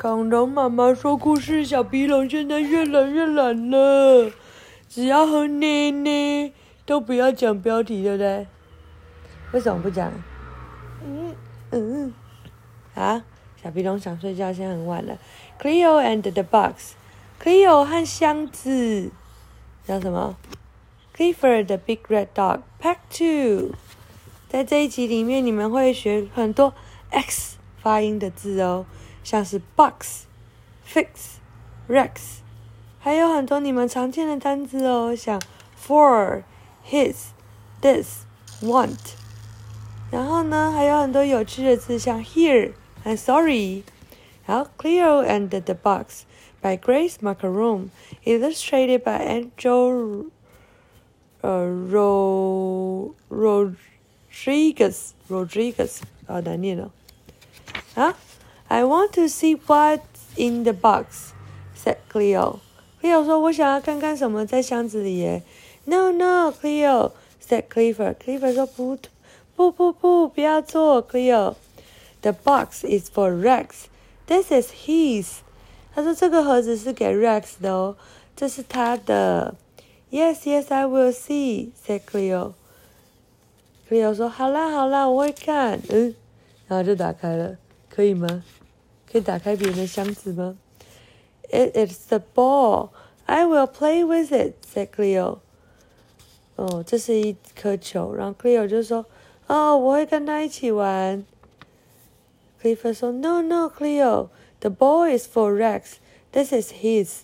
恐龙妈妈说故事，小皮龙现在越来越懒了，只要喝奶奶，都不要讲标题，对不对？为什么不讲？嗯嗯，啊，小皮龙想睡觉，现在很晚了。Cleo and the box，Cleo 和箱子，叫什么？Clifford the big red dog Pack Two，在这一集里面，你们会学很多 X 发音的字哦，像是 box、fix、rex，还有很多你们常见的单词哦，像 for、his、this、want。然后呢，还有很多有趣的字，像 here 和 sorry。然后 Cleo and the Box by Grace Maccarone, illustrated by Angel uh, Ro, Rodriguez. Rodriguez 啊，难念了啊。，I want to see what's in the box," said Cleo. Cleo 说：“我想要看看什么在箱子里耶。” No, no, Cleo said Clifford. Clifford 说：“不，不，不，不，不要做，Cleo. The box is for Rex. This is his. 他说这个盒子是给 Rex 的哦，这是他的。Yes, yes, I will see," said Cleo. Cleo 说：“好啦，好啦，我会看。”嗯，然后就打开了，可以吗？ 可以打开别人的箱子吗？It is the ball. I will play with it," said Cleo. 哦，这是一颗球，然后 Cleo 就说：“哦，我会跟他一起玩。” Clifford 说：“No, no, Cleo, the ball is for Rex. This is his.”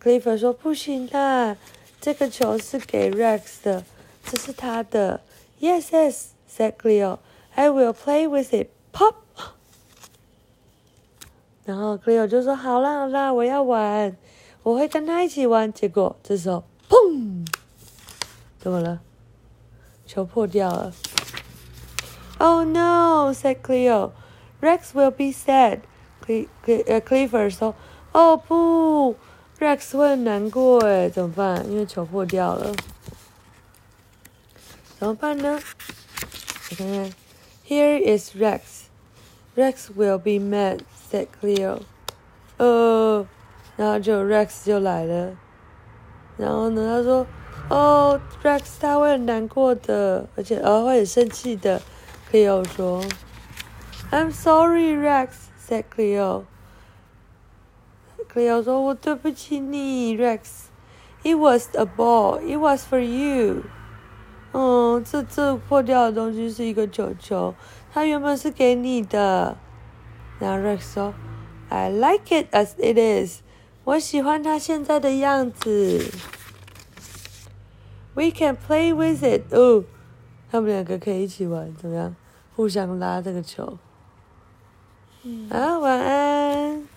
Clifford 说：“不行的，这个球是给 Rex 的，这是他的。” Yes, yes, said Cleo. I will play with it. Pop. 然后 Cleo 就说：“好啦，好啦，我要玩，我会跟他一起玩。”结果这时候，砰！怎么了？球破掉了。Oh no, said Cleo. Rex will be sad. Cle Cle 呃 Clifford 说：“哦不，Rex 会很难过诶，怎么办？因为球破掉了，怎么办呢？我看看，Here is Rex. Rex will be mad," said Cleo. 呃，然后就 Rex 就来了，然后呢，他说：“哦，Rex 他会很难过的，而且呃会很生气的。” Cleo 说。I'm sorry, Rex," said Cleo. Cleo 说：“我对不起你，Rex. It was a ball. It was for you. 嗯，这这破掉的东西是一个球球，它原本是给你的。”然后 Rex 说：“I like it as it is. 我喜欢它现在的样子。We can play with it. 哦，他们两个可以一起玩，怎么样？互相拉这个球。啊，晚安。